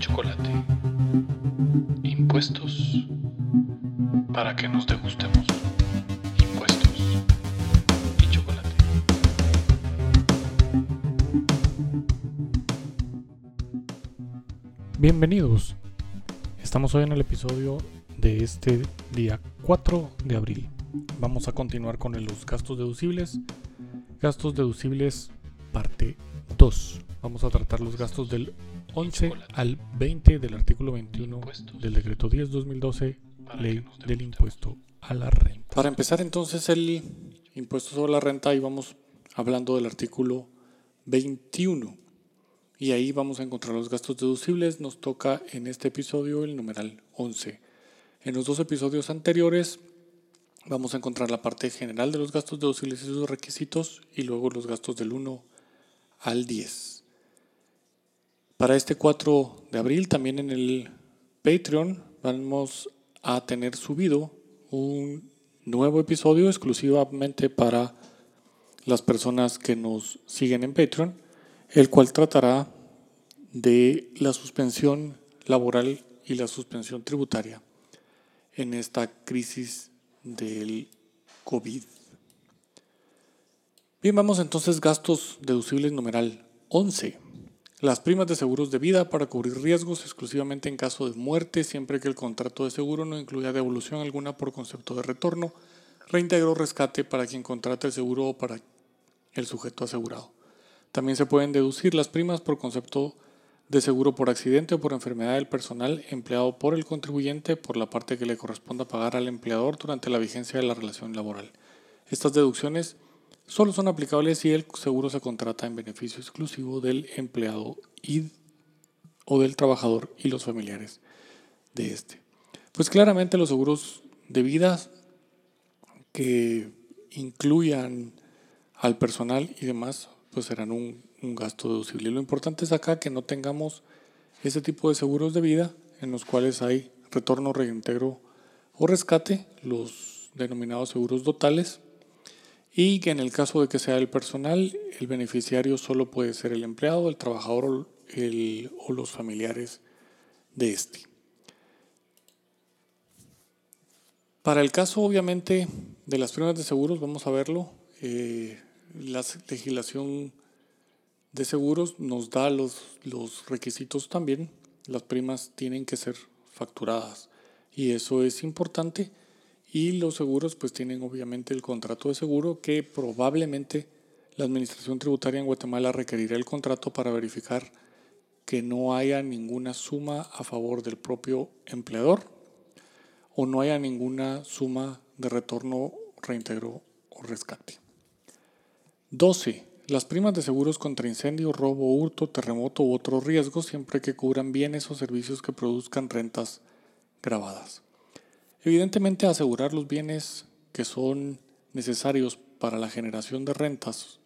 chocolate. Impuestos para que nos degustemos. Impuestos y chocolate. Bienvenidos. Estamos hoy en el episodio de este día 4 de abril. Vamos a continuar con los gastos deducibles. Gastos deducibles parte 2. Vamos a tratar los gastos del 11 al 20 del artículo 21 del decreto 10-2012, ley del impuesto a la renta. Para empezar entonces el impuesto sobre la renta, ahí vamos hablando del artículo 21. Y ahí vamos a encontrar los gastos deducibles. Nos toca en este episodio el numeral 11. En los dos episodios anteriores vamos a encontrar la parte general de los gastos deducibles y sus requisitos y luego los gastos del 1 al 10. Para este 4 de abril también en el Patreon vamos a tener subido un nuevo episodio exclusivamente para las personas que nos siguen en Patreon, el cual tratará de la suspensión laboral y la suspensión tributaria en esta crisis del COVID. Bien, vamos entonces gastos deducibles numeral 11. Las primas de seguros de vida para cubrir riesgos exclusivamente en caso de muerte, siempre que el contrato de seguro no incluya devolución alguna por concepto de retorno, reintegro rescate para quien contrate el seguro o para el sujeto asegurado. También se pueden deducir las primas por concepto de seguro por accidente o por enfermedad del personal empleado por el contribuyente por la parte que le corresponda pagar al empleador durante la vigencia de la relación laboral. Estas deducciones solo son aplicables si el seguro se contrata en beneficio exclusivo del empleado y, o del trabajador y los familiares de este. Pues claramente los seguros de vida que incluyan al personal y demás, pues serán un, gasto deducible. Lo importante es acá que no tengamos ese tipo de seguros de vida en los cuales hay retorno, reintegro o rescate, los denominados seguros totales, y que en el caso de que sea el personal, el beneficiario solo puede ser el empleado, el trabajador o los familiares de este. Para el caso, obviamente, de las primas de seguros, vamos a verlo. Eh, la legislación de seguros nos da los, los requisitos también. Las primas tienen que ser facturadas y eso es importante y los seguros pues tienen obviamente el contrato de seguro que probablemente la Administración Tributaria en Guatemala requerirá el contrato para verificar que no haya ninguna suma a favor del propio empleador o no haya ninguna suma de retorno, reintegro o rescate. 12. Las primas de seguros contra incendio, robo, hurto, terremoto u otros riesgos siempre que cubran bienes o servicios que produzcan rentas grabadas. Evidentemente, asegurar los bienes que son necesarios para la generación de rentas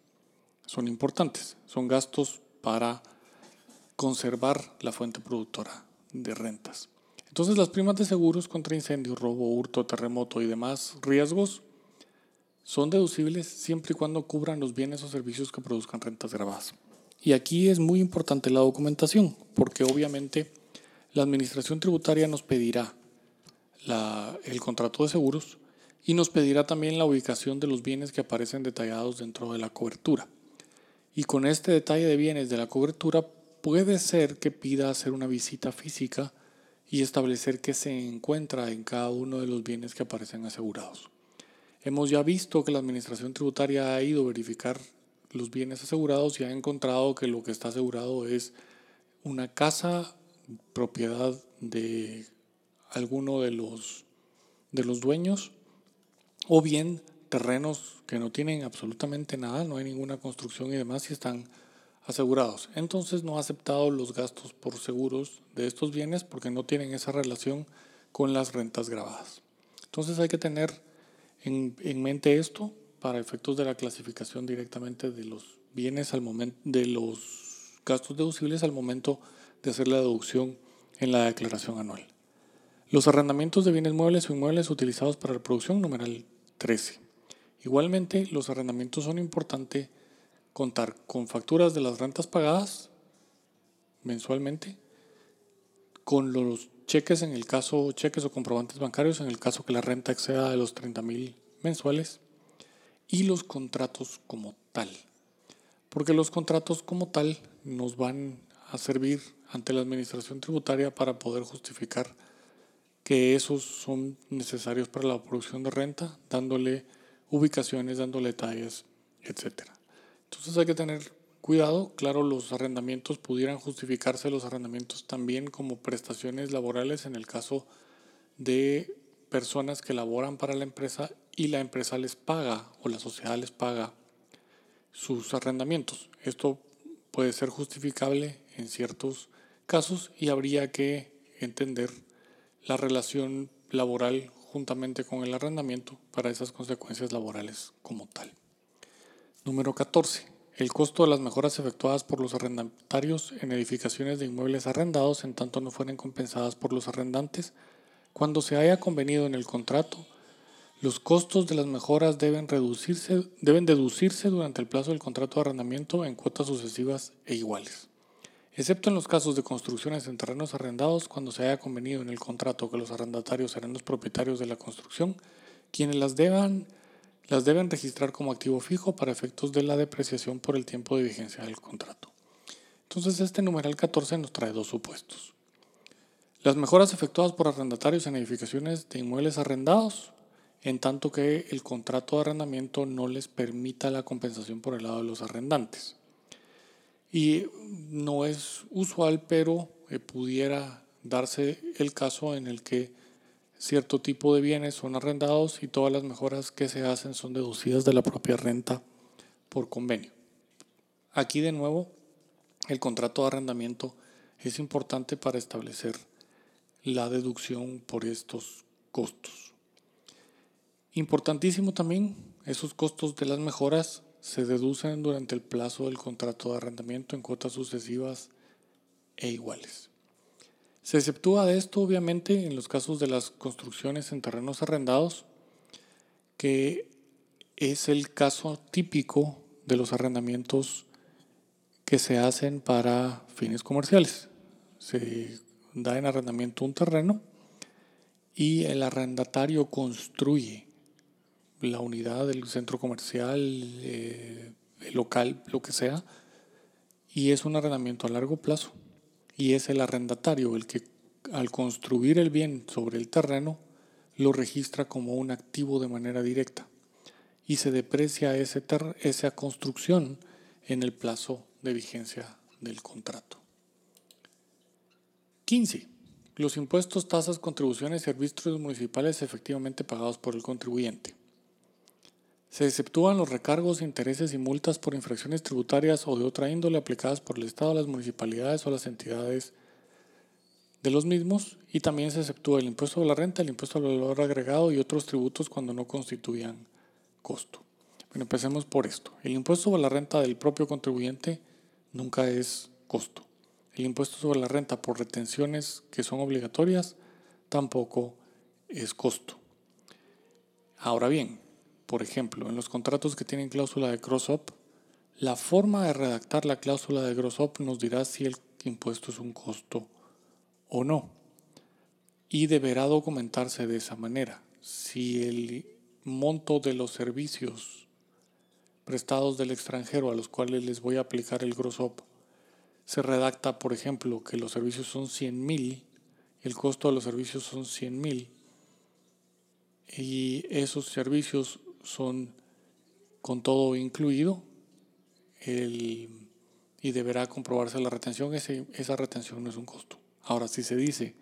son importantes. Son gastos para conservar la fuente productora de rentas. Entonces, las primas de seguros contra incendio, robo, hurto, terremoto y demás riesgos son deducibles siempre y cuando cubran los bienes o servicios que produzcan rentas grabadas. Y aquí es muy importante la documentación, porque obviamente la Administración Tributaria nos pedirá el contrato de seguros y nos pedirá también la ubicación de los bienes que aparecen detallados dentro de la cobertura. Y con este detalle de bienes de la cobertura puede ser que pida hacer una visita física y establecer qué se encuentra en cada uno de los bienes que aparecen asegurados. Hemos ya visto que la Administración Tributaria ha ido a verificar los bienes asegurados y ha encontrado que lo que está asegurado es una casa propiedad de alguno de los, de los dueños o bien terrenos que no tienen absolutamente nada, no hay ninguna construcción y demás y están asegurados. Entonces no ha aceptado los gastos por seguros de estos bienes porque no tienen esa relación con las rentas grabadas. Entonces hay que tener en, en mente esto para efectos de la clasificación directamente de los bienes al momento de los gastos deducibles al momento de hacer la deducción en la declaración anual. Los arrendamientos de bienes muebles o inmuebles utilizados para la producción, numeral 13. Igualmente, los arrendamientos son importantes contar con facturas de las rentas pagadas mensualmente con los cheques en el caso, cheques o comprobantes bancarios en el caso que la renta exceda de los 30 mil mensuales y los contratos como tal. Porque los contratos como tal nos van a servir ante la administración tributaria para poder justificar que esos son necesarios para la producción de renta, dándole ubicaciones, dándole detalles, etc. Entonces hay que tener cuidado, claro, los arrendamientos pudieran justificarse los arrendamientos también como prestaciones laborales en el caso de personas que laboran para la empresa y la empresa les paga o la sociedad les paga sus arrendamientos. Esto puede ser justificable en ciertos casos y habría que entender la relación laboral juntamente con el arrendamiento para esas consecuencias laborales como tal. Número 14. El costo de las mejoras efectuadas por los arrendatarios en edificaciones de inmuebles arrendados en tanto no fueren compensadas por los arrendantes. Cuando se haya convenido en el contrato, los costos de las mejoras deben, reducirse, deben deducirse durante el plazo del contrato de arrendamiento en cuotas sucesivas e iguales excepto en los casos de construcciones en terrenos arrendados cuando se haya convenido en el contrato que los arrendatarios serán los propietarios de la construcción, quienes las deban, las deben registrar como activo fijo para efectos de la depreciación por el tiempo de vigencia del contrato. Entonces este numeral 14 nos trae dos supuestos. Las mejoras efectuadas por arrendatarios en edificaciones de inmuebles arrendados, en tanto que el contrato de arrendamiento no les permita la compensación por el lado de los arrendantes. Y no es usual, pero eh, pudiera darse el caso en el que cierto tipo de bienes son arrendados y todas las mejoras que se hacen son deducidas de la propia renta por convenio. Aquí de nuevo, el contrato de arrendamiento es importante para establecer la deducción por estos costos. Importantísimo también, esos costos de las mejoras se deducen durante el plazo del contrato de arrendamiento en cuotas sucesivas e iguales. Se exceptúa de esto, obviamente, en los casos de las construcciones en terrenos arrendados, que es el caso típico de los arrendamientos que se hacen para fines comerciales. Se da en arrendamiento un terreno y el arrendatario construye la unidad del centro comercial, eh, local, lo que sea, y es un arrendamiento a largo plazo. Y es el arrendatario el que al construir el bien sobre el terreno lo registra como un activo de manera directa y se deprecia esa construcción en el plazo de vigencia del contrato. 15. Los impuestos, tasas, contribuciones y servicios municipales efectivamente pagados por el contribuyente. Se exceptúan los recargos, intereses y multas por infracciones tributarias o de otra índole aplicadas por el Estado, las municipalidades o las entidades de los mismos y también se exceptúa el impuesto de la renta, el impuesto al valor agregado y otros tributos cuando no constituyan costo. Bueno, empecemos por esto. El impuesto sobre la renta del propio contribuyente nunca es costo. El impuesto sobre la renta por retenciones que son obligatorias tampoco es costo. Ahora bien, por ejemplo, en los contratos que tienen cláusula de cross-up, la forma de redactar la cláusula de cross-up nos dirá si el impuesto es un costo o no. Y deberá documentarse de esa manera. Si el monto de los servicios prestados del extranjero a los cuales les voy a aplicar el gross-up se redacta, por ejemplo, que los servicios son 100 mil, el costo de los servicios son 100 mil, y esos servicios son con todo incluido y deberá comprobarse la retención. esa retención no es un costo. Ahora, si se dice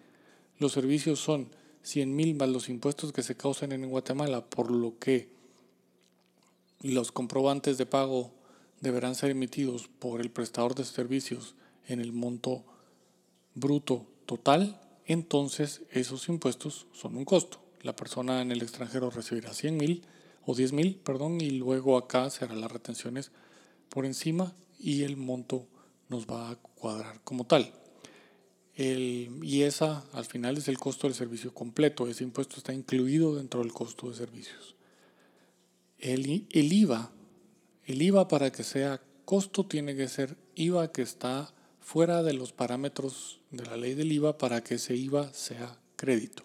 los servicios son 100 mil más los impuestos que se causen en Guatemala, por lo que los comprobantes de pago deberán ser emitidos por el prestador de servicios en el monto bruto total, entonces esos impuestos son un costo. La persona en el extranjero recibirá 100 mil o 10 mil, perdón, y luego acá se harán las retenciones por encima y el monto nos va a cuadrar como tal. y esa al final es el costo del servicio completo. Ese impuesto está incluido dentro del costo de servicios. El, el IVA, el IVA para que sea costo tiene que ser IVA que está fuera de los parámetros de la ley del IVA para que ese IVA sea crédito.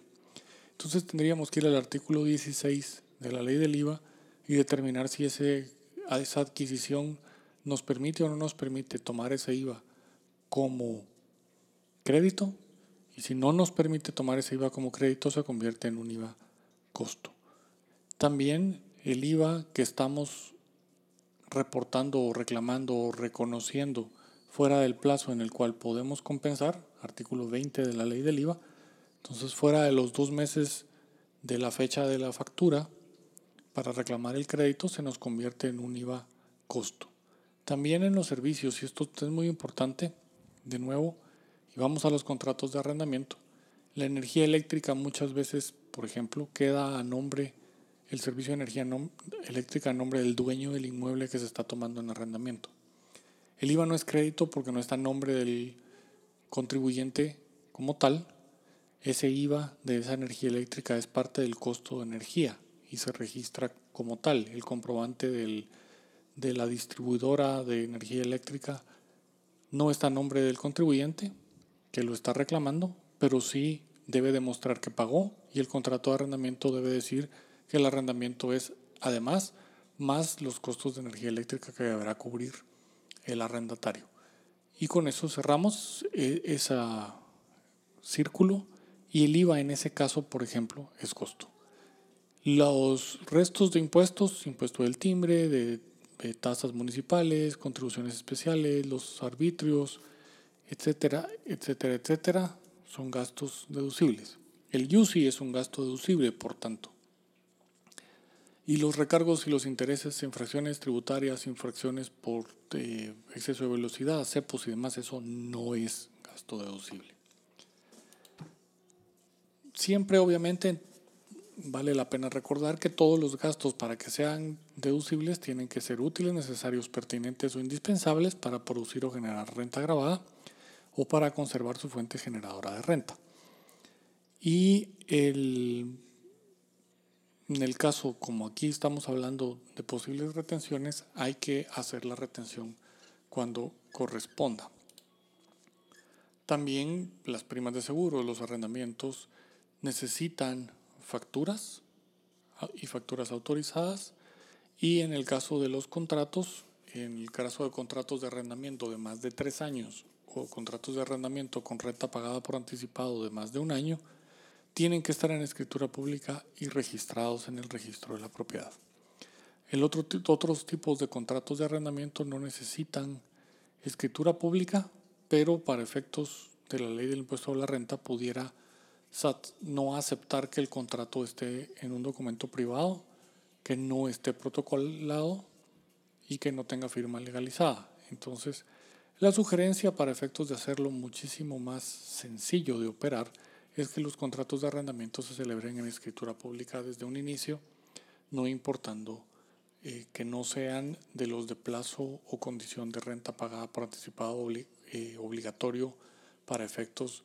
Entonces tendríamos que ir al artículo 16 de la ley del IVA y determinar si ese, esa adquisición nos permite o no nos permite tomar ese IVA como crédito y si no nos permite tomar ese IVA como crédito se convierte en un IVA costo. También el IVA que estamos reportando o reclamando o reconociendo fuera del plazo en el cual podemos compensar, artículo 20 de la ley del IVA, entonces fuera de los dos meses de la fecha de la factura, para reclamar el crédito se nos convierte en un IVA costo. También en los servicios, y esto es muy importante, de nuevo, y vamos a los contratos de arrendamiento, la energía eléctrica muchas veces, por ejemplo, queda a nombre, el servicio de energía eléctrica a nombre del dueño del inmueble que se está tomando en arrendamiento. El IVA no es crédito porque no está a nombre del contribuyente como tal. Ese IVA de esa energía eléctrica es parte del costo de energía y se registra como tal. El comprobante de la distribuidora de energía eléctrica no está a nombre del contribuyente que lo está reclamando, pero sí debe demostrar que pagó y el contrato de arrendamiento debe decir que el arrendamiento es además más los costos de energía eléctrica que deberá cubrir el arrendatario. Y con eso cerramos eh, ese círculo y el IVA en ese caso, por ejemplo, es costo. Los restos de impuestos, impuesto del timbre, de, tasas municipales, contribuciones especiales, los arbitrios, etcétera, etcétera, etcétera, son gastos deducibles. El UCI es un gasto deducible, por tanto. Y los recargos y los intereses, infracciones tributarias, infracciones por eh, exceso de velocidad, cepos y demás, eso no es gasto deducible. Siempre, obviamente, vale la pena recordar que todos los gastos para que sean deducibles tienen que ser útiles, necesarios, pertinentes o indispensables para producir o generar renta grabada o para conservar su fuente generadora de renta. Y el en el caso, como aquí estamos hablando de posibles retenciones, hay que hacer la retención cuando corresponda. También las primas de seguro, los arrendamientos necesitan facturas y facturas autorizadas y en el caso de los contratos, en el caso de contratos de arrendamiento de más de tres años o contratos de arrendamiento con renta pagada por anticipado de más de un año, tienen que estar en escritura pública y registrados en el registro de la propiedad. El otro, otros tipos de contratos de arrendamiento no necesitan escritura pública, pero para efectos de la ley del impuesto a la renta pudiera No aceptar que el contrato esté en un documento privado, que no esté protocolado y que no tenga firma legalizada. Entonces, la sugerencia para efectos de hacerlo muchísimo más sencillo de operar es que los contratos de arrendamiento se celebren en escritura pública desde un inicio, no importando eh, que no sean de los de plazo o condición de renta pagada por anticipado eh, obligatorio para efectos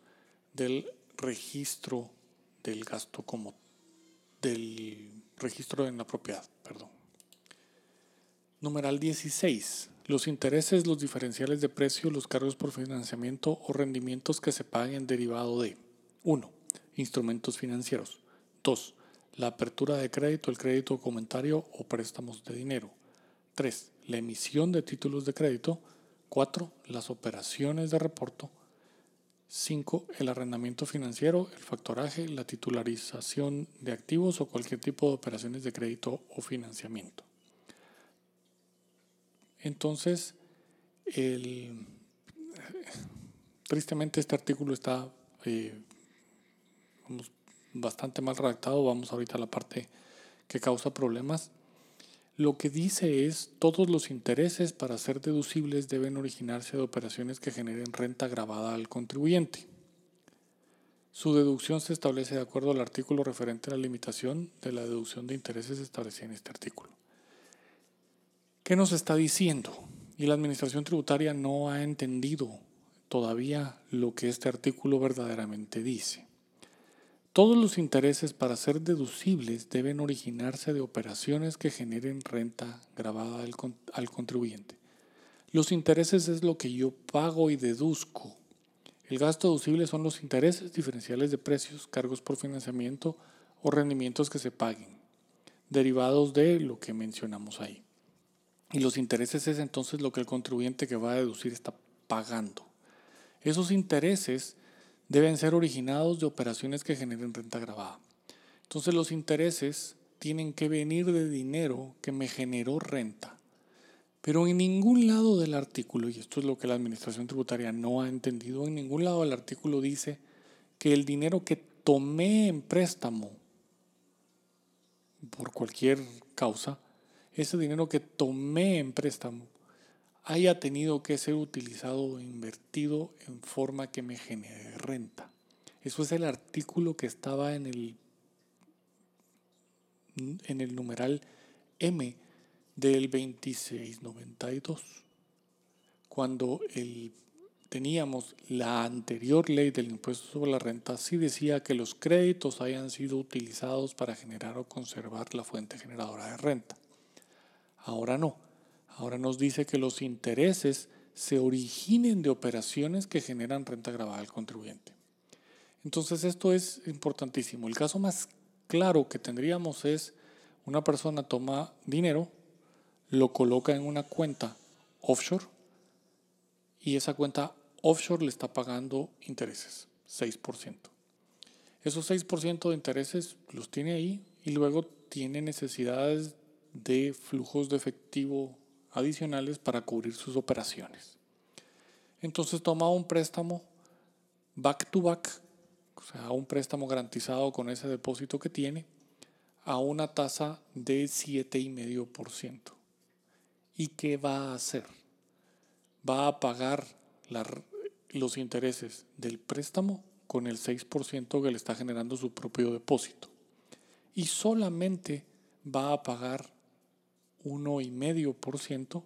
del registro del gasto como del registro en la propiedad, perdón. Numeral 16. Los intereses, los diferenciales de precio, los cargos por financiamiento o rendimientos que se paguen derivado de 1. Instrumentos financieros. 2. La apertura de crédito, el crédito comentario o préstamos de dinero. 3. La emisión de títulos de crédito. 4. Las operaciones de reporto. 5. El arrendamiento financiero, el factoraje, la titularización de activos o cualquier tipo de operaciones de crédito o financiamiento. Entonces, tristemente este artículo está eh, bastante mal redactado, vamos ahorita a la parte que causa problemas. Lo que dice es, todos los intereses para ser deducibles deben originarse de operaciones que generen renta grabada al contribuyente. Su deducción se establece de acuerdo al artículo referente a la limitación de la deducción de intereses establecida en este artículo. ¿Qué nos está diciendo? Y la Administración Tributaria no ha entendido todavía lo que este artículo verdaderamente dice. Todos los intereses para ser deducibles deben originarse de operaciones que generen renta grabada al, contribuyente. Los intereses es lo que yo pago y deduzco. El gasto deducible son los intereses diferenciales de precios, cargos por financiamiento o rendimientos que se paguen, derivados de lo que mencionamos ahí. Y los intereses es entonces lo que el contribuyente que va a deducir está pagando. Esos intereses deben ser originados de operaciones que generen renta grabada. Entonces los intereses tienen que venir de dinero que me generó renta. Pero en ningún lado del artículo, y esto es lo que la Administración Tributaria no ha entendido, en ningún lado del artículo dice que el dinero que tomé en préstamo por cualquier causa, ese dinero que tomé en préstamo haya tenido que ser utilizado o invertido en forma que me genere renta. Eso es el artículo que estaba en el, en el numeral M del 2692. Cuando teníamos la anterior ley del impuesto sobre la renta, sí decía que los créditos hayan sido utilizados para generar o conservar la fuente generadora de renta. Ahora no Ahora nos dice que los intereses se originen de operaciones que generan renta grabada al contribuyente. Entonces esto es importantísimo. El caso más claro que tendríamos es una persona toma dinero, lo coloca en una cuenta offshore y esa cuenta offshore le está pagando intereses, 6%. Esos 6% de intereses los tiene ahí y luego tiene necesidades de flujos de efectivo adicionales para cubrir sus operaciones. Entonces toma un préstamo back to back, o sea, un préstamo garantizado con ese depósito que tiene, a una tasa de 7,5%. ¿Y qué va a hacer? Va a pagar los intereses del préstamo con el 6% que le está generando su propio depósito. Y solamente va a pagar 1,5%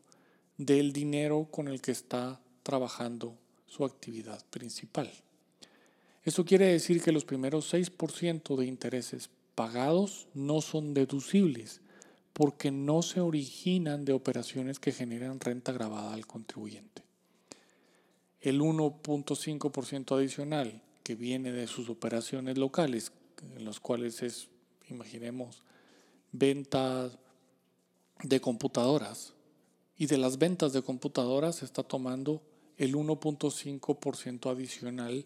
del dinero con el que está trabajando su actividad principal. Eso quiere decir que los primeros 6% de intereses pagados no son deducibles porque no se originan de operaciones que generan renta grabada al contribuyente. El 1.5% adicional que viene de sus operaciones locales, en los cuales es, imaginemos, ventas, de computadoras y de las ventas de computadoras está tomando el 1.5% adicional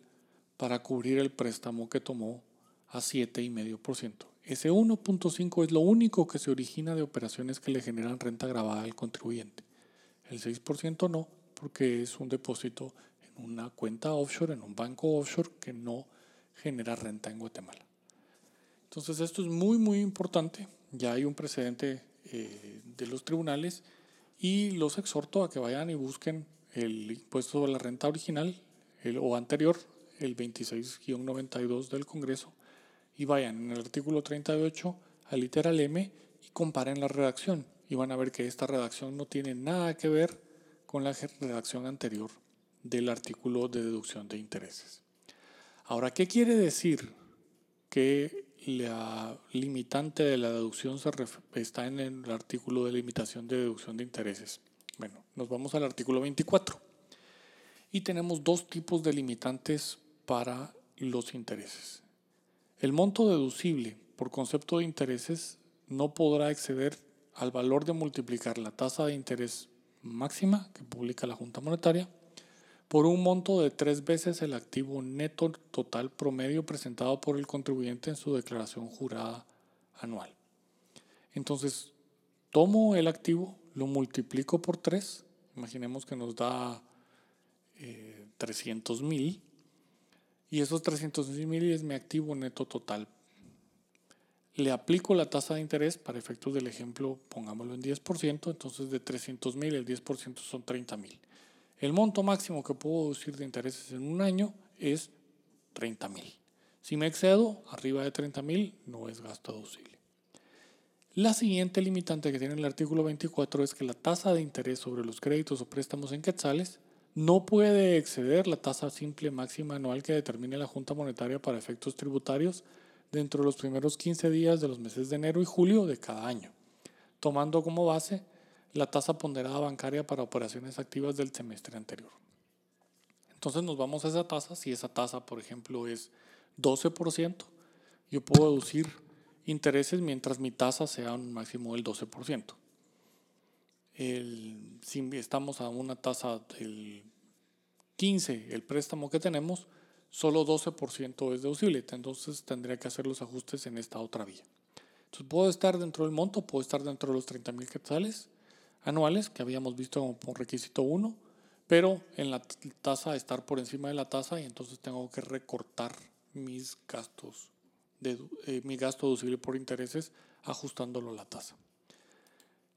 para cubrir el préstamo que tomó a 7,5%. Ese 1.5 es lo único que se origina de operaciones que le generan renta grabada al contribuyente. El 6% no, porque es un depósito en una cuenta offshore, en un banco offshore que no genera renta en Guatemala. Entonces esto es muy, muy importante. Ya hay un precedente eh, de los tribunales y los exhorto a que vayan y busquen el impuesto sobre la renta original el, o anterior, el 26-92 del Congreso, y vayan en el artículo 38 al literal M y comparen la redacción. Y van a ver que esta redacción no tiene nada que ver con la redacción anterior del artículo de deducción de intereses. Ahora, ¿qué quiere decir que la limitante de la deducción está en el artículo de limitación de deducción de intereses. Bueno, nos vamos al artículo 24 y tenemos dos tipos de limitantes para los intereses. El monto deducible por concepto de intereses no podrá exceder al valor de multiplicar la tasa de interés máxima que publica la Junta Monetaria por un monto de tres veces el activo neto total promedio presentado por el contribuyente en su declaración jurada anual. Entonces, tomo el activo, lo multiplico por tres, imaginemos que nos da 300 eh, mil, y esos 300 mil es mi activo neto total. Le aplico la tasa de interés para efectos del ejemplo, pongámoslo en 10%, entonces de 300 mil el 10% son 30 mil. El monto máximo que puedo deducir de intereses en un año es 30 mil. Si me excedo arriba de 30 mil, no es gasto deducible. La siguiente limitante que tiene el artículo 24 es que la tasa de interés sobre los créditos o préstamos en quetzales no puede exceder la tasa simple máxima anual que determine la Junta Monetaria para efectos tributarios dentro de los primeros 15 días de los meses de enero y julio de cada año, tomando como base la tasa ponderada bancaria para operaciones activas del semestre anterior. Entonces nos vamos a esa tasa. Si esa tasa, por ejemplo, es 12%, yo puedo deducir intereses mientras mi tasa sea un máximo del 12%. El, si estamos a una tasa del 15, el préstamo que tenemos, solo 12% es deducible. Entonces tendría que hacer los ajustes en esta otra vía. Entonces puedo estar dentro del monto, puedo estar dentro de los 30 mil quetzales anuales que habíamos visto como requisito 1 pero en la tasa estar por encima de la tasa y entonces tengo que recortar mis gastos, de, eh, mi gasto deducible por intereses ajustándolo a la tasa.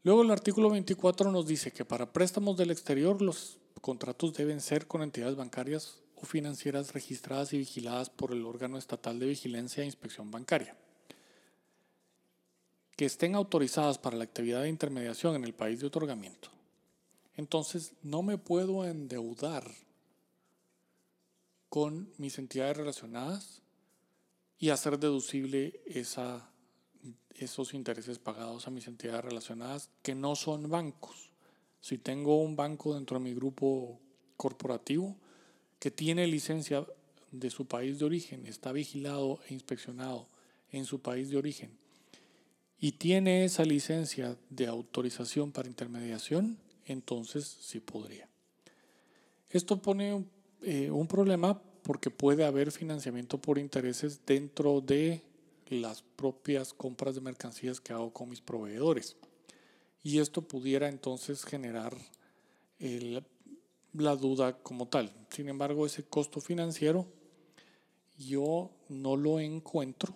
Luego el artículo 24 nos dice que para préstamos del exterior los contratos deben ser con entidades bancarias o financieras registradas y vigiladas por el órgano estatal de vigilancia e inspección bancaria, que estén autorizadas para la actividad de intermediación en el país de otorgamiento entonces no me puedo endeudar con mis entidades relacionadas y hacer deducible esos intereses pagados a mis entidades relacionadas que no son bancos. Si tengo un banco dentro de mi grupo corporativo que tiene licencia de su país de origen, está vigilado e inspeccionado en su país de origen y tiene esa licencia de autorización para intermediación, entonces sí podría. Esto pone eh, un problema porque puede haber financiamiento por intereses dentro de las propias compras de mercancías que hago con mis proveedores. Y esto pudiera entonces generar la duda como tal. Sin embargo, ese costo financiero yo no lo encuentro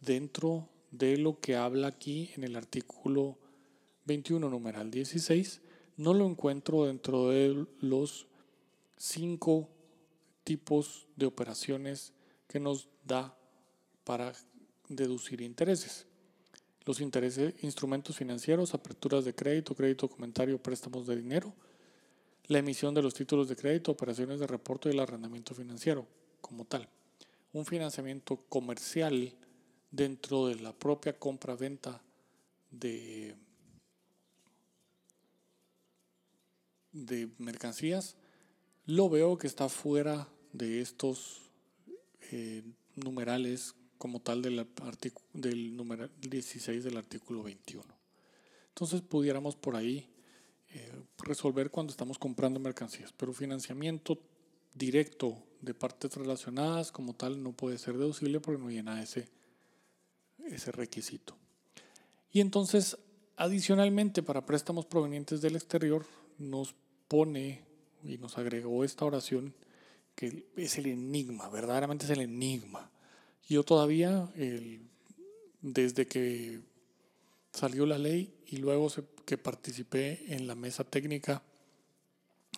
dentro de lo que habla aquí en el artículo 21, numeral 16, no lo encuentro dentro de los cinco tipos de operaciones que nos da para deducir intereses. Los intereses, instrumentos financieros, aperturas de crédito, crédito comentario, préstamos de dinero, la emisión de los títulos de crédito, operaciones de reporte y el arrendamiento financiero como tal. Un financiamiento comercial dentro de la propia compra-venta de de mercancías, lo veo que está fuera de estos eh, numerales como tal del, del numeral 16 del artículo 21. Entonces pudiéramos por ahí eh, resolver cuando estamos comprando mercancías, pero financiamiento directo de partes relacionadas como tal no puede ser deducible porque no llena ese, ese requisito. Y entonces, adicionalmente, para préstamos provenientes del exterior, nos pone y nos agregó esta oración que es el enigma, verdaderamente es el enigma. Yo todavía, desde que salió la ley y luego que participé en la mesa técnica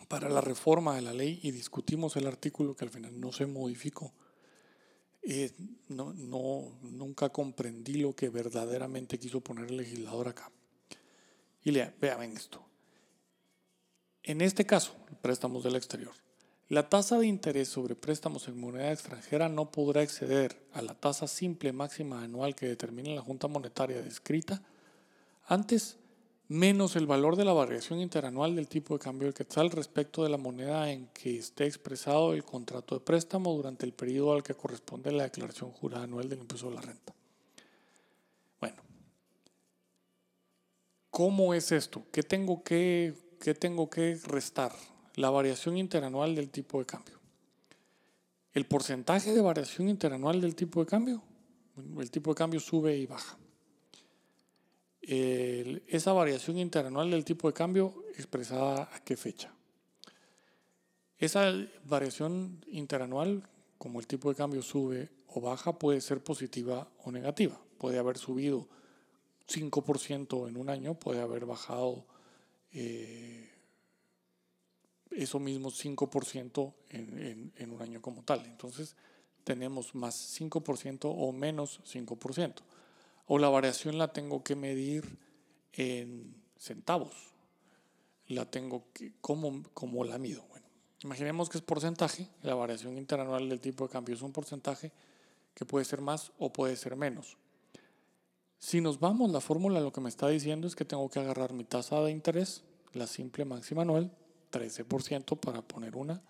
para la reforma de la ley y discutimos el artículo que al final no se modificó, eh, no, nunca comprendí lo que verdaderamente quiso poner el legislador acá. Y vean esto. En este caso, préstamos del exterior, la tasa de interés sobre préstamos en moneda extranjera no podrá exceder a la tasa simple máxima anual que determina la Junta Monetaria descrita antes menos el valor de la variación interanual del tipo de cambio del quetzal respecto de la moneda en que esté expresado el contrato de préstamo durante el periodo al que corresponde la declaración jurada anual del impuesto de la renta. Bueno, ¿cómo es esto? ¿Qué tengo que ¿qué tengo que restar? La variación interanual del tipo de cambio. El porcentaje de variación interanual del tipo de cambio, el tipo de cambio sube y baja. Esa variación interanual del tipo de cambio expresada a qué fecha. Esa variación interanual, como el tipo de cambio sube o baja, puede ser positiva o negativa. Puede haber subido 5% en un año, puede haber bajado eh, eso mismo 5% en, en, un año como tal. Entonces tenemos más 5% o menos 5%. O la variación la tengo que medir en centavos. La tengo que, ¿cómo, cómo la mido? Bueno, imaginemos que es porcentaje. La variación interanual del tipo de cambio es un porcentaje que puede ser más o puede ser menos. Si nos vamos, la fórmula lo que me está diciendo es que tengo que agarrar mi tasa de interés, la simple máxima anual, 13% para poner una,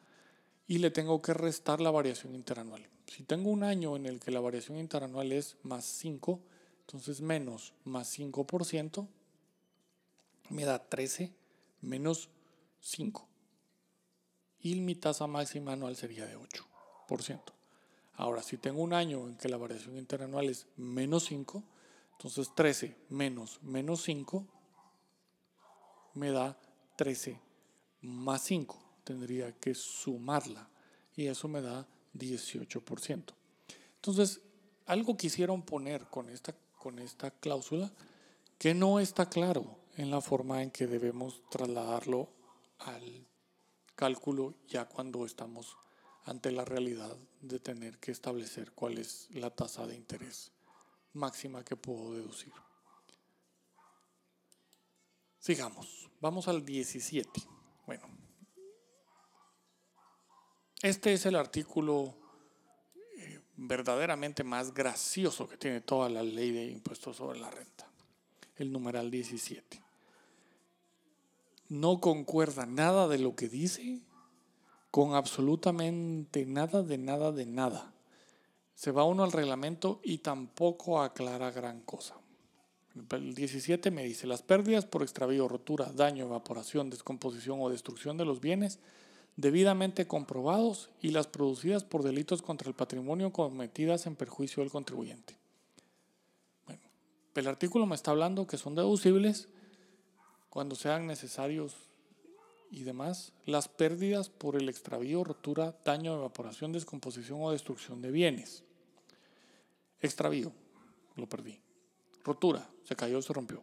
y le tengo que restar la variación interanual. Si tengo un año en el que la variación interanual es más 5, entonces menos más 5% me da 13 menos 5. Y mi tasa máxima anual sería de 8%. Ahora, si tengo un año en que la variación interanual es menos 5, entonces 13 menos menos 5 me da 13 más 5. Tendría que sumarla y eso me da 18%. Entonces, algo quisieron poner con esta, con esta cláusula que no está claro en la forma en que debemos trasladarlo al cálculo ya cuando estamos ante la realidad de tener que establecer cuál es la tasa de interés máxima que puedo deducir. Sigamos, vamos al 17. Bueno, este es el artículo verdaderamente más gracioso que tiene toda la ley de impuestos sobre la renta, el numeral 17. No concuerda nada de lo que dice con absolutamente nada de nada de nada. Se va uno al reglamento y tampoco aclara gran cosa. El 17 me dice, las pérdidas por extravío, rotura, daño, evaporación, descomposición o destrucción de los bienes debidamente comprobados y las producidas por delitos contra el patrimonio cometidas en perjuicio del contribuyente. Bueno, el artículo me está hablando que son deducibles cuando sean necesarios y demás las pérdidas por el extravío, rotura, daño, evaporación, descomposición o destrucción de bienes. Extravío, lo perdí. Rotura, se cayó, se rompió.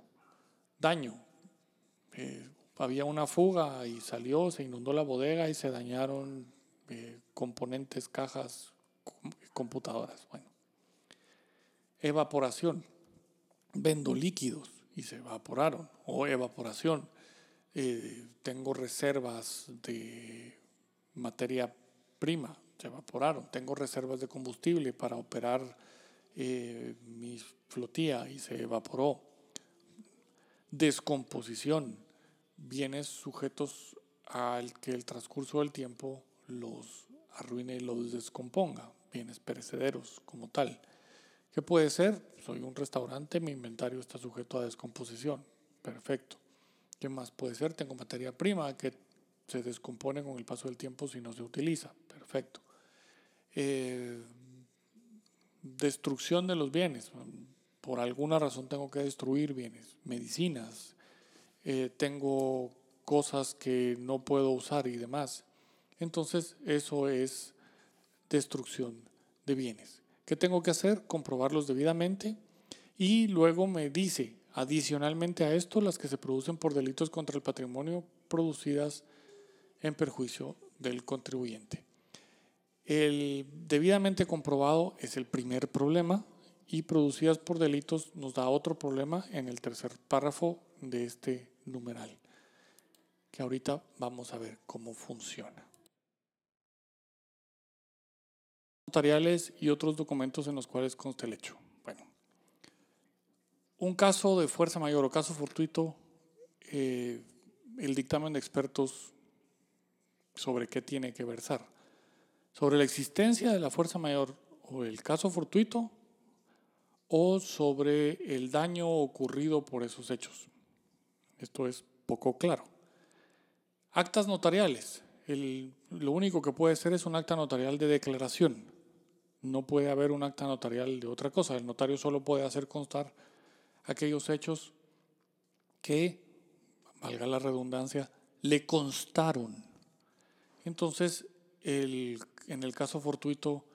Daño, eh, había una fuga y salió, se inundó la bodega y se dañaron eh, componentes, cajas, computadoras. Bueno. Evaporación, vendo líquidos y se evaporaron. O evaporación, eh, tengo reservas de materia prima, se evaporaron. Tengo reservas de combustible para operar mi flotilla y se evaporó. Descomposición, bienes sujetos al que el transcurso del tiempo los arruine y los descomponga, bienes perecederos como tal. ¿Qué puede ser? Soy un restaurante, mi inventario está sujeto a descomposición. Perfecto. ¿Qué más puede ser? Tengo materia prima que se descompone con el paso del tiempo si no se utiliza. Perfecto. Eh, destrucción de los bienes. Por alguna razón tengo que destruir bienes, medicinas, eh, tengo cosas que no puedo usar y demás. Entonces eso es destrucción de bienes. ¿Qué tengo que hacer? Comprobarlos debidamente y luego me dice, adicionalmente a esto, las que se producen por delitos contra el patrimonio producidas en perjuicio del contribuyente. El debidamente comprobado es el primer problema y producidas por delitos nos da otro problema en el tercer párrafo de este numeral, que ahorita vamos a ver cómo funciona. Notariales y otros documentos en los cuales conste el hecho. Bueno, un caso de fuerza mayor o caso fortuito, eh, el dictamen de expertos sobre qué tiene que versar. Sobre la existencia de la fuerza mayor o el caso fortuito o sobre el daño ocurrido por esos hechos. Esto es poco claro. Actas notariales. lo único que puede ser es un acta notarial de declaración. No puede haber un acta notarial de otra cosa. El notario solo puede hacer constar aquellos hechos que, valga la redundancia, le constaron. Entonces, en el caso fortuito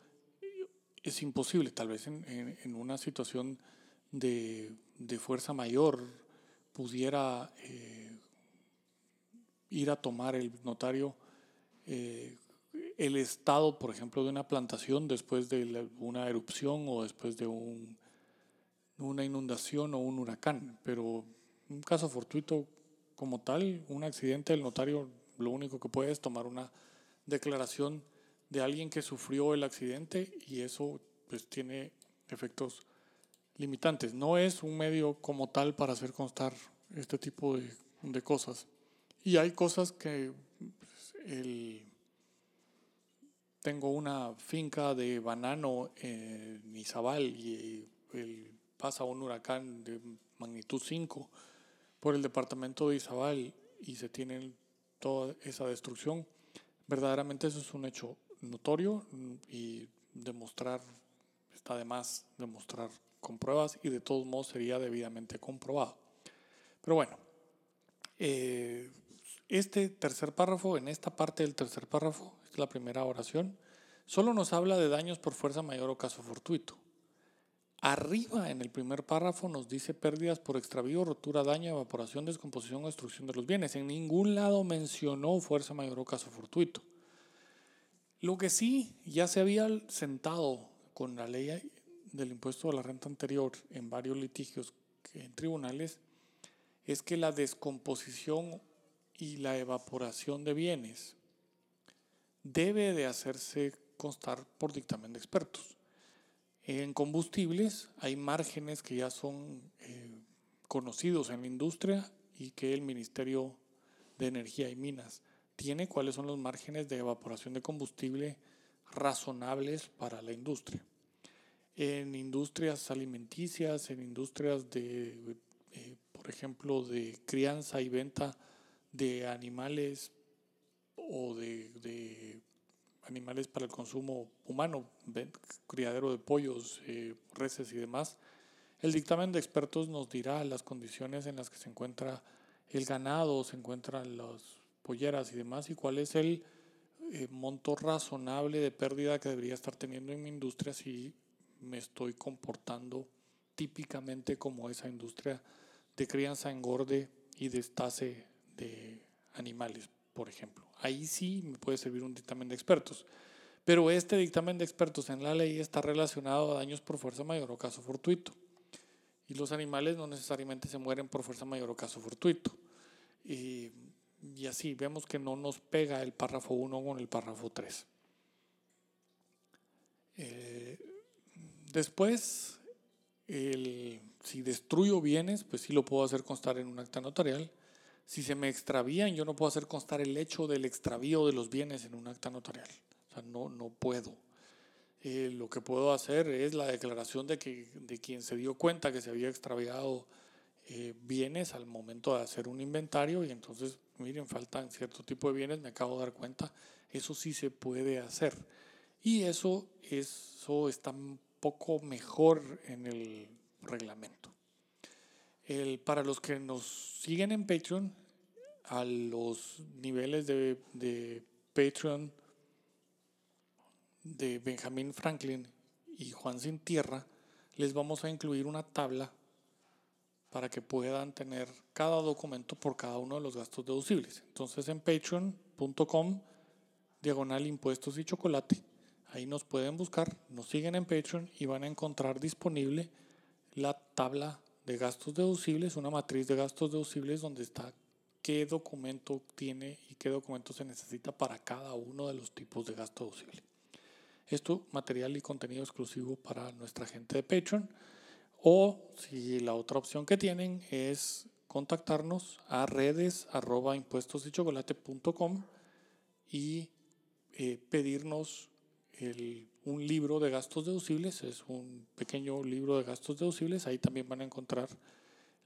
es imposible, tal vez en, una situación de fuerza mayor, pudiera eh, ir a tomar el notario eh, el estado, por ejemplo, de una plantación después de una erupción o después de un, una inundación o un huracán. Pero un caso fortuito como tal, un accidente, el notario lo único que puede es tomar una declaración de alguien que sufrió el accidente y eso pues tiene efectos limitantes. No es un medio como tal para hacer constar este tipo de, cosas. Y hay cosas que pues, el, tengo una finca de banano en Izabal y el, pasa un huracán de magnitud 5 por el departamento de Izabal y se tiene toda esa destrucción. Verdaderamente eso es un hecho notorio y demostrar, está de más demostrar con pruebas y de todos modos sería debidamente comprobado. Pero bueno, eh, este tercer párrafo, en esta parte del tercer párrafo, es la primera oración, solo nos habla de daños por fuerza mayor o caso fortuito. Arriba en el primer párrafo nos dice pérdidas por extravío, rotura, daño, evaporación, descomposición o destrucción de los bienes. En ningún lado mencionó fuerza mayor o caso fortuito. Lo que sí ya se había sentado con la ley del impuesto a la renta anterior en varios litigios en tribunales es que la descomposición y la evaporación de bienes debe de hacerse constar por dictamen de expertos. En combustibles hay márgenes que ya son eh, conocidos en la industria y que el Ministerio de Energía y Minas tiene cuáles son los márgenes de evaporación de combustible razonables para la industria. En industrias alimenticias, en industrias de, eh, por ejemplo, de crianza y venta de animales o de, animales para el consumo humano, criadero de pollos, eh, reses y demás, el dictamen de expertos nos dirá las condiciones en las que se encuentra el ganado, se encuentran las polleras y demás, y cuál es el eh, monto razonable de pérdida que debería estar teniendo en mi industria si me estoy comportando típicamente como esa industria de crianza, engorde y destace de animales, por ejemplo. Ahí sí me puede servir un dictamen de expertos. Pero este dictamen de expertos en la ley está relacionado a daños por fuerza mayor o caso fortuito. Y los animales no necesariamente se mueren por fuerza mayor o caso fortuito. Y, así vemos que no nos pega el párrafo 1 con el párrafo 3. Eh, después, si destruyo bienes, pues sí lo puedo hacer constar en un acta notarial. Si se me extravían, yo no puedo hacer constar el hecho del extravío de los bienes en un acta notarial. O sea, no, no puedo. Eh, lo que puedo hacer es la declaración de, que, de quien se dio cuenta que se había extraviado eh, bienes al momento de hacer un inventario y entonces, miren, faltan cierto tipo de bienes, me acabo de dar cuenta, eso sí se puede hacer. Y eso, eso está poco mejor en el reglamento. El, para los que nos siguen en Patreon, a los niveles de, de Patreon de Benjamin Franklin y Juan Sin Tierra, les vamos a incluir una tabla para que puedan tener cada documento por cada uno de los gastos deducibles. Entonces en patreon.com, diagonal impuestos y chocolate, ahí nos pueden buscar, nos siguen en Patreon y van a encontrar disponible la tabla de gastos deducibles, una matriz de gastos deducibles donde está qué documento tiene y qué documento se necesita para cada uno de los tipos de gasto deducible. Esto material y contenido exclusivo para nuestra gente de Patreon. O si la otra opción que tienen es contactarnos a redes arroba impuestos y chocolate.com y eh, pedirnos un libro de gastos deducibles, es un pequeño libro de gastos deducibles, ahí también van a encontrar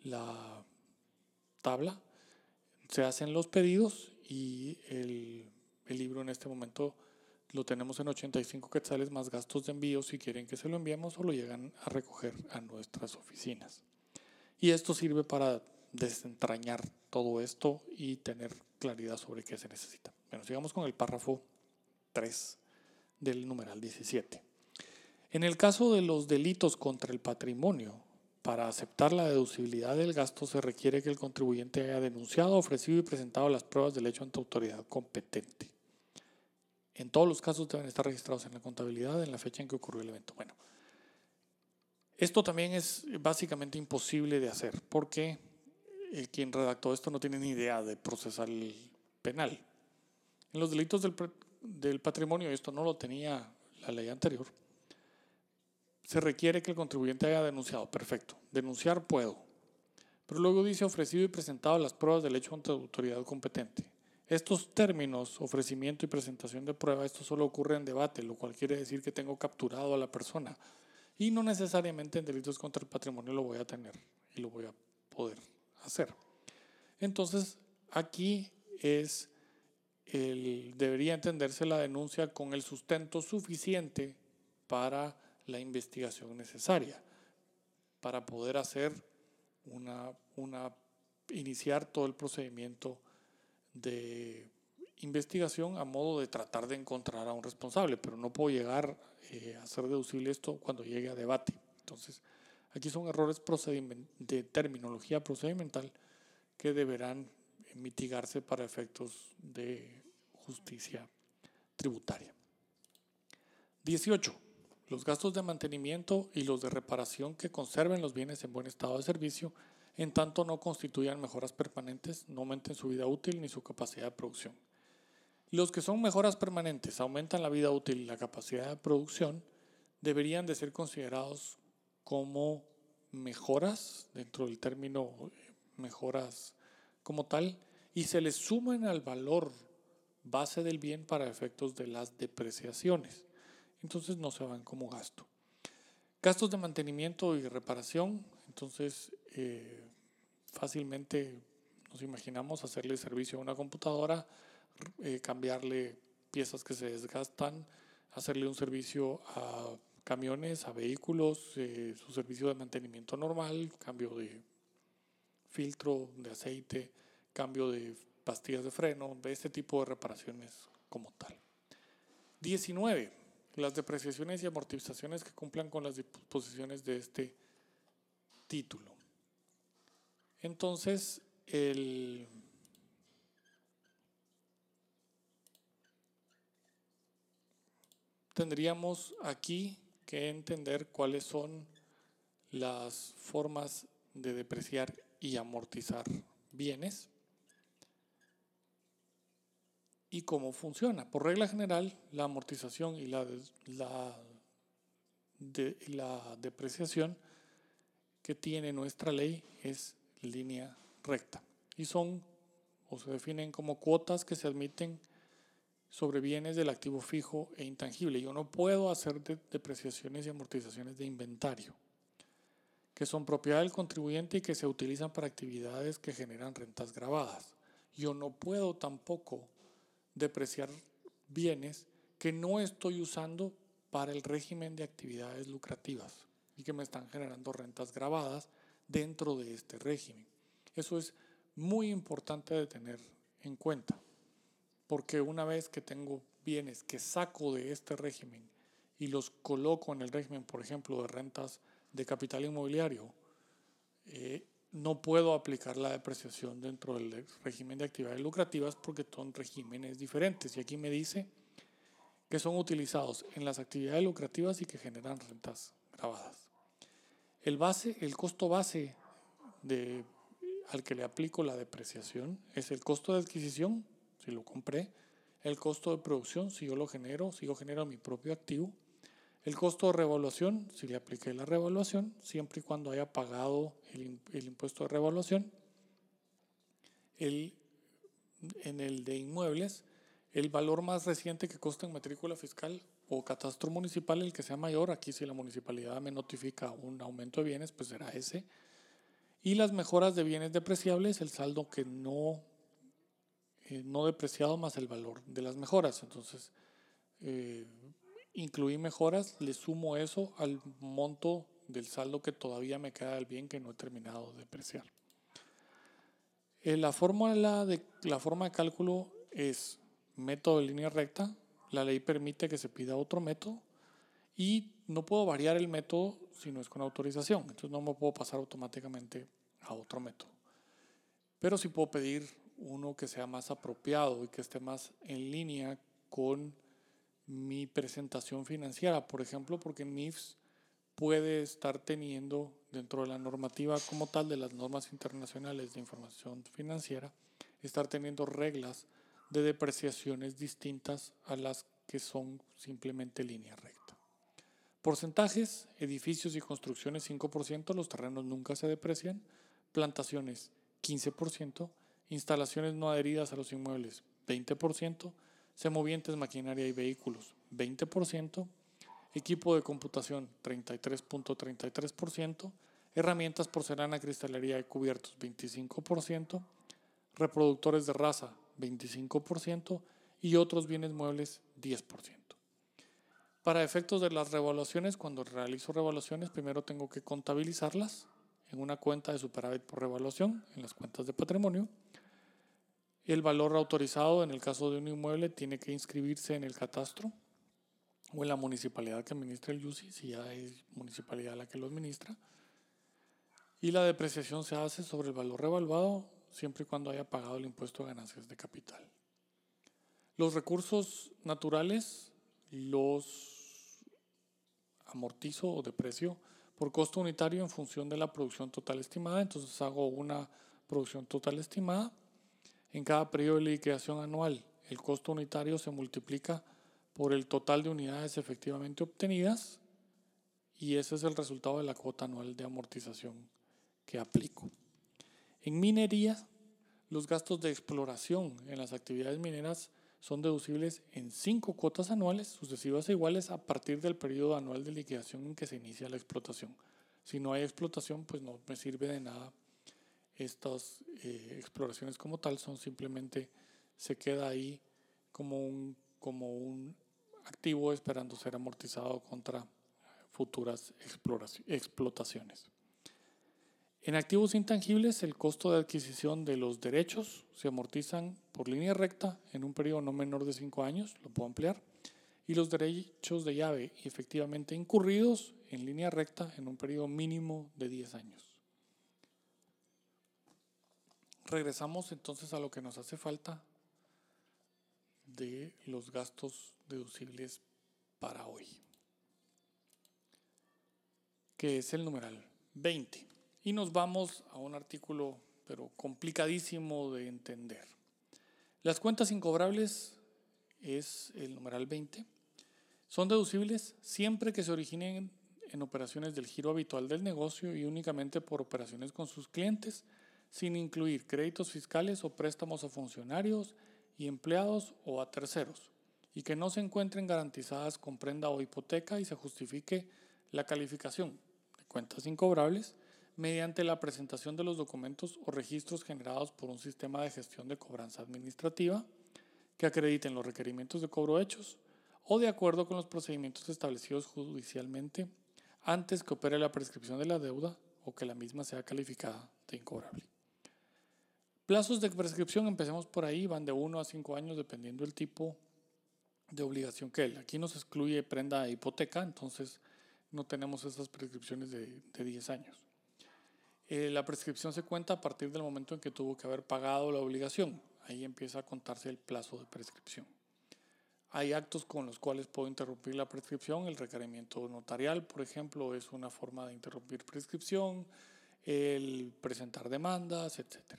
la tabla, se hacen los pedidos y el, el libro en este momento lo tenemos en 85 quetzales más gastos de envío si quieren que se lo enviemos o lo llegan a recoger a nuestras oficinas. Y esto sirve para desentrañar todo esto y tener claridad sobre qué se necesita. Bueno, sigamos con el párrafo 3 del numeral 17. En el caso de los delitos contra el patrimonio, para aceptar la deducibilidad del gasto se requiere que el contribuyente haya denunciado, ofrecido y presentado las pruebas del hecho ante autoridad competente. En todos los casos deben estar registrados en la contabilidad en la fecha en que ocurrió el evento. Bueno, esto también es básicamente imposible de hacer porque el quien redactó esto no tiene ni idea de procesar el penal. En los delitos del del patrimonio, esto no lo tenía la ley anterior, se requiere que el contribuyente haya denunciado. Perfecto. Denunciar puedo. Pero luego dice ofrecido y presentado las pruebas del hecho ante autoridad competente. Estos términos, ofrecimiento y presentación de prueba, esto solo ocurre en debate, lo cual quiere decir que tengo capturado a la persona. Y no necesariamente en delitos contra el patrimonio lo voy a tener y lo voy a poder hacer. Entonces, aquí es el, debería entenderse la denuncia con el sustento suficiente para la investigación necesaria, para poder hacer una, iniciar todo el procedimiento de investigación a modo de tratar de encontrar a un responsable, pero no puedo llegar eh, a hacer deducible esto cuando llegue a debate. Entonces, aquí son errores de terminología procedimental que deberán mitigarse para efectos de justicia tributaria. 18. Los gastos de mantenimiento y los de reparación que conserven los bienes en buen estado de servicio en tanto no constituyan mejoras permanentes, no aumenten su vida útil ni su capacidad de producción. Los que son mejoras permanentes aumentan la vida útil y la capacidad de producción, deberían de ser considerados como mejoras dentro del término eh, mejoras como tal y se les suman al valor base del bien para efectos de las depreciaciones. Entonces no se van como gasto. Gastos de mantenimiento y reparación, entonces eh, fácilmente nos imaginamos hacerle servicio a una computadora, eh, cambiarle piezas que se desgastan, hacerle un servicio a camiones, a vehículos, eh, su servicio de mantenimiento normal, cambio de filtro de aceite, cambio de pastillas de freno, de este tipo de reparaciones como tal. 19 las depreciaciones y amortizaciones que cumplan con las disposiciones de este título. Entonces, el, tendríamos aquí que entender cuáles son las formas de depreciar y amortizar bienes y cómo funciona. Por regla general, la amortización y la, la, de, la depreciación que tiene nuestra ley es línea recta y son o se definen como cuotas que se admiten sobre bienes del activo fijo e intangible. Yo no puedo hacer depreciaciones y amortizaciones de inventario, que son propiedad del contribuyente y que se utilizan para actividades que generan rentas grabadas. Yo no puedo tampoco depreciar bienes que no estoy usando para el régimen de actividades lucrativas y que me están generando rentas grabadas dentro de este régimen. Eso es muy importante de tener en cuenta, porque una vez que tengo bienes que saco de este régimen y los coloco en el régimen, por ejemplo, de rentas de capital inmobiliario, eh, no puedo aplicar la depreciación dentro del régimen de actividades lucrativas porque son regímenes diferentes. Y aquí me dice que son utilizados en las actividades lucrativas y que generan rentas grabadas. El, base, el costo base de, al que le aplico la depreciación es el costo de adquisición, si lo compré, el costo de producción, si yo lo genero, si yo genero mi propio activo, el costo de revaluación, si le apliqué la revaluación, siempre y cuando haya pagado el, impuesto de revaluación. El, en el de inmuebles, el valor más reciente que consta en matrícula fiscal o catastro municipal, el que sea mayor, aquí si la municipalidad me notifica un aumento de bienes, pues será ese. Y las mejoras de bienes depreciables, el saldo que no, eh, no depreciado más el valor de las mejoras. Entonces, eh, incluí mejoras, le sumo eso al monto del saldo que todavía me queda del bien que no he terminado de depreciar. Eh, la, fórmula la forma de cálculo es método de línea recta. La ley permite que se pida otro método y no puedo variar el método si no es con autorización. Entonces no me puedo pasar automáticamente a otro método. Pero sí puedo pedir uno que sea más apropiado y que esté más en línea con mi presentación financiera, por ejemplo, porque MIFS puede estar teniendo dentro de la normativa como tal de las normas internacionales de información financiera, estar teniendo reglas de depreciaciones distintas a las que son simplemente línea recta. Porcentajes, edificios y construcciones 5%, los terrenos nunca se deprecian, plantaciones 15%, instalaciones no adheridas a los inmuebles 20%, semovientes, maquinaria y vehículos 20%, equipo de computación 33.33%, herramientas, porcelana, cristalería y cubiertos 25%, reproductores de raza 25% y otros bienes muebles 10%. Para efectos de las revaluaciones, cuando realizo revaluaciones, primero tengo que contabilizarlas en una cuenta de superávit por revaluación, en las cuentas de patrimonio. El valor autorizado en el caso de un inmueble tiene que inscribirse en el catastro o en la municipalidad que administra el UCI, si ya es municipalidad la que lo administra. Y la depreciación se hace sobre el valor revaluado siempre y cuando haya pagado el impuesto de ganancias de capital. Los recursos naturales los amortizo o deprecio por costo unitario en función de la producción total estimada. Entonces hago una producción total estimada. En cada periodo de liquidación anual, el costo unitario se multiplica por el total de unidades efectivamente obtenidas y ese es el resultado de la cuota anual de amortización que aplico. En minería, los gastos de exploración en las actividades mineras son deducibles en cinco cuotas anuales sucesivas e iguales a partir del periodo anual de liquidación en que se inicia la explotación. Si no hay explotación, pues no me sirve de nada estas eh, exploraciones como tal, son simplemente se queda ahí como un, como un activo esperando ser amortizado contra futuras explotaciones. En activos intangibles, el costo de adquisición de los derechos se amortizan por línea recta en un periodo no menor de 5 años, lo puedo ampliar, y los derechos de llave efectivamente incurridos en línea recta en un periodo mínimo de 10 años. Regresamos entonces a lo que nos hace falta de los gastos deducibles para hoy, que es el numeral 20. Y nos vamos a un artículo, pero complicadísimo de entender. Las cuentas incobrables es el numeral 20. Son deducibles siempre que se originen en operaciones del giro habitual del negocio y únicamente por operaciones con sus clientes, sin incluir créditos fiscales o préstamos a funcionarios y empleados o a terceros, y que no se encuentren garantizadas con prenda o hipoteca y se justifique la calificación de cuentas incobrables mediante la presentación de los documentos o registros generados por un sistema de gestión de cobranza administrativa que acrediten los requerimientos de cobro hechos o de acuerdo con los procedimientos establecidos judicialmente antes que opere la prescripción de la deuda o que la misma sea calificada de incobrable. Plazos de prescripción, empecemos por ahí, van de 1 a 5 años dependiendo del tipo de obligación que él. Aquí nos excluye prenda de hipoteca, entonces no tenemos esas prescripciones de, de 10 años. Eh, la prescripción se cuenta a partir del momento en que tuvo que haber pagado la obligación. Ahí empieza a contarse el plazo de prescripción. Hay actos con los cuales puedo interrumpir la prescripción. El requerimiento notarial, por ejemplo, es una forma de interrumpir prescripción. El presentar demandas, etc.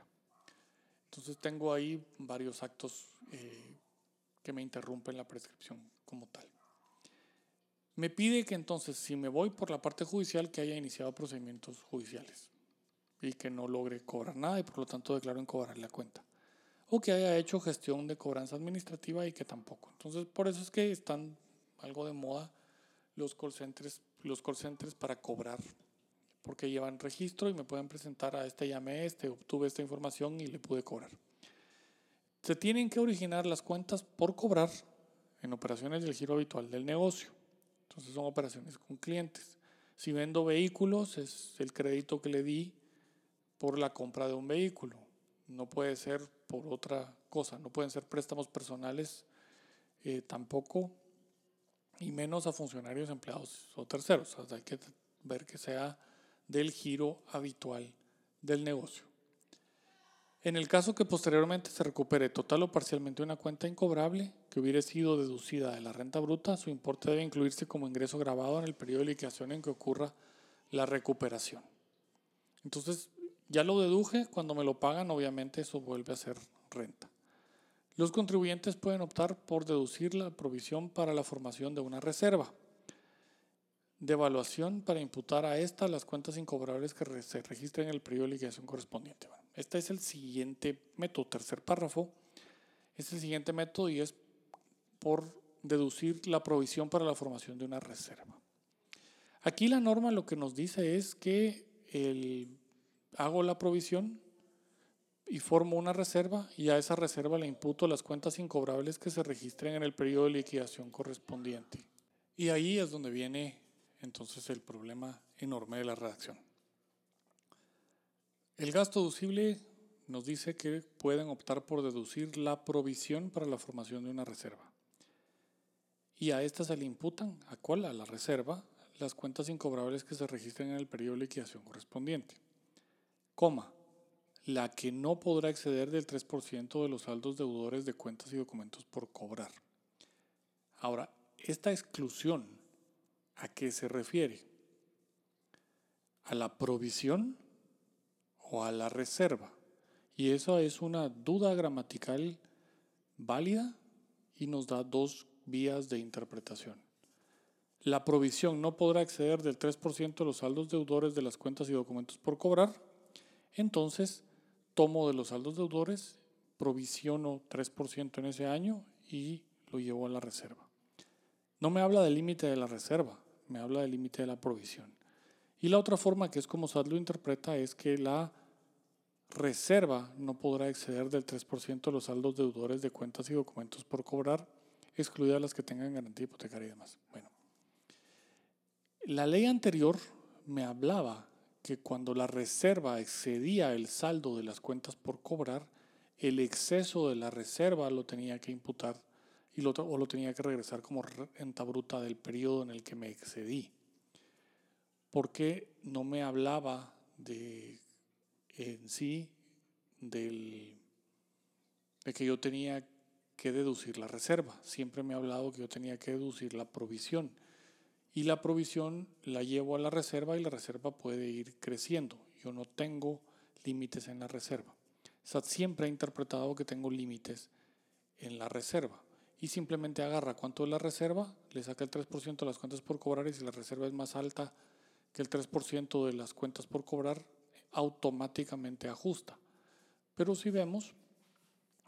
Entonces tengo ahí varios actos eh, que me interrumpen la prescripción como tal. Me pide que entonces, si me voy por la parte judicial, que haya iniciado procedimientos judiciales y que no logre cobrar nada y por lo tanto declaro en cobrar la cuenta. O que haya hecho gestión de cobranza administrativa y que tampoco. Entonces, por eso es que están algo de moda los call centers, los call centers para cobrar, porque llevan registro y me pueden presentar a este llamé este, obtuve esta información y le pude cobrar. Se tienen que originar las cuentas por cobrar en operaciones del giro habitual del negocio. Entonces son operaciones con clientes. Si vendo vehículos, es el crédito que le di por la compra de un vehículo. No puede ser por otra cosa, no pueden ser préstamos personales eh, tampoco, y menos a funcionarios, empleados o terceros. hay que ver que sea del giro habitual del negocio. En el caso que posteriormente se recupere total o parcialmente una cuenta incobrable que hubiera sido deducida de la renta bruta, su importe debe incluirse como ingreso grabado en el periodo de liquidación en que ocurra la recuperación. Entonces, ya lo deduje, cuando me lo pagan obviamente eso vuelve a ser renta. Los contribuyentes pueden optar por deducir la provisión para la formación de una reserva. De evaluación para imputar a esta las cuentas incobrables que se registren en el periodo de liquidación correspondiente. este es el siguiente método, tercer párrafo. Es el siguiente método y es por deducir la provisión para la formación de una reserva. Aquí la norma lo que nos dice es que el, hago la provisión y formo una reserva y a esa reserva le imputo las cuentas incobrables que se registren en el periodo de liquidación correspondiente. Y ahí es donde viene entonces el problema enorme de la redacción. El gasto deducible nos dice que pueden optar por deducir la provisión para la formación de una reserva. Y a esta se le imputan, ¿a cuál? A la reserva, las cuentas incobrables que se registren en el periodo de liquidación correspondiente. Coma, la que no podrá exceder del 3% de los saldos deudores de cuentas y documentos por cobrar. Ahora, esta exclusión, ¿a qué se refiere? ¿A la provisión o a la reserva? Y eso es una duda gramatical válida y nos da dos vías de interpretación. La provisión no podrá exceder del 3% de los saldos deudores de las cuentas y documentos por cobrar. Entonces, tomo de los saldos deudores, provisiono 3% en ese año y lo llevo a la reserva. No me habla del límite de la reserva, me habla del límite de la provisión. Y la otra forma, que es como SAT lo interpreta, es que la reserva no podrá exceder del 3% de los saldos deudores de cuentas y documentos por cobrar, excluidas las que tengan garantía hipotecaria y demás. Bueno, la ley anterior me hablaba que cuando la reserva excedía el saldo de las cuentas por cobrar, el exceso de la reserva lo tenía que imputar y lo, o lo tenía que regresar como renta bruta del periodo en el que me excedí. Porque no me hablaba de en sí del, de que yo tenía que deducir la reserva. Siempre me ha hablado que yo tenía que deducir la provisión. Y la provisión la llevo a la reserva y la reserva puede ir creciendo. Yo no tengo límites en la reserva. SAT siempre ha interpretado que tengo límites en la reserva y simplemente agarra cuánto es la reserva, le saca el 3% de las cuentas por cobrar y si la reserva es más alta que el 3% de las cuentas por cobrar, automáticamente ajusta. Pero si vemos,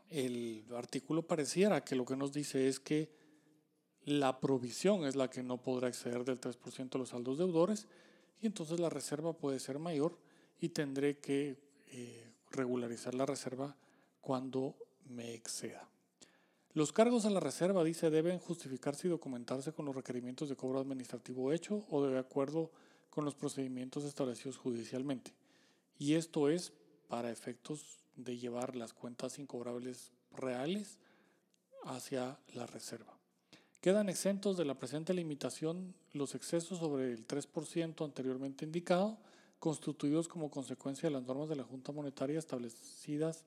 el artículo pareciera que lo que nos dice es que la provisión es la que no podrá exceder del 3% de los saldos deudores y entonces la reserva puede ser mayor y tendré que eh, regularizar la reserva cuando me exceda. Los cargos a la reserva, dice, deben justificarse y documentarse con los requerimientos de cobro administrativo hecho o de acuerdo con los procedimientos establecidos judicialmente. Y esto es para efectos de llevar las cuentas incobrables reales hacia la reserva. Quedan exentos de la presente limitación los excesos sobre el 3% anteriormente indicado, constituidos como consecuencia de las normas de la Junta Monetaria establecidas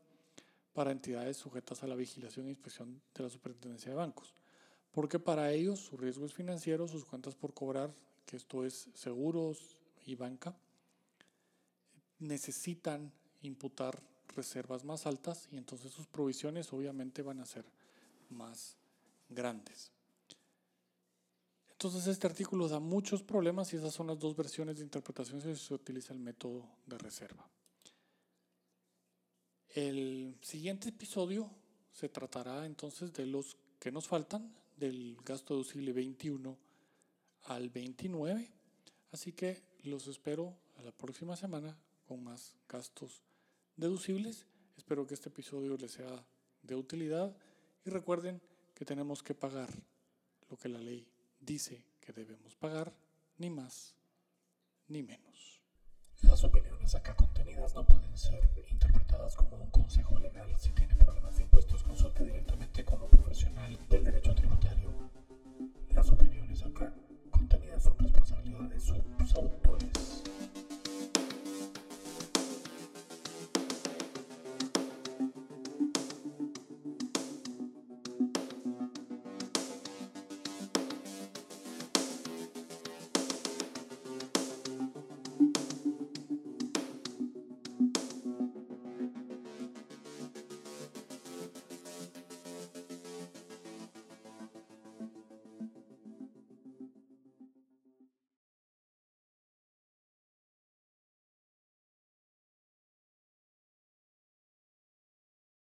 para entidades sujetas a la vigilación e inspección de la Superintendencia de Bancos, porque para ellos su riesgo es financiero, sus cuentas por cobrar, que esto es seguros y banca, necesitan imputar reservas más altas y entonces sus provisiones obviamente van a ser más grandes. Entonces este artículo da muchos problemas y esas son las dos versiones de interpretación si se utiliza el método de reserva. El siguiente episodio se tratará entonces de los que nos faltan, del gasto deducible 21 al 29. Así que los espero a la próxima semana con más gastos deducibles. Espero que este episodio les sea de utilidad y recuerden que tenemos que pagar lo que la ley dice que debemos pagar, ni más ni menos. Las opiniones acá no pueden ser interpretadas como un consejo legal. Si tiene problemas de impuestos, consulte directamente con un profesional del derecho tributario. Las opiniones acá contenidas son responsabilidad de sus autores.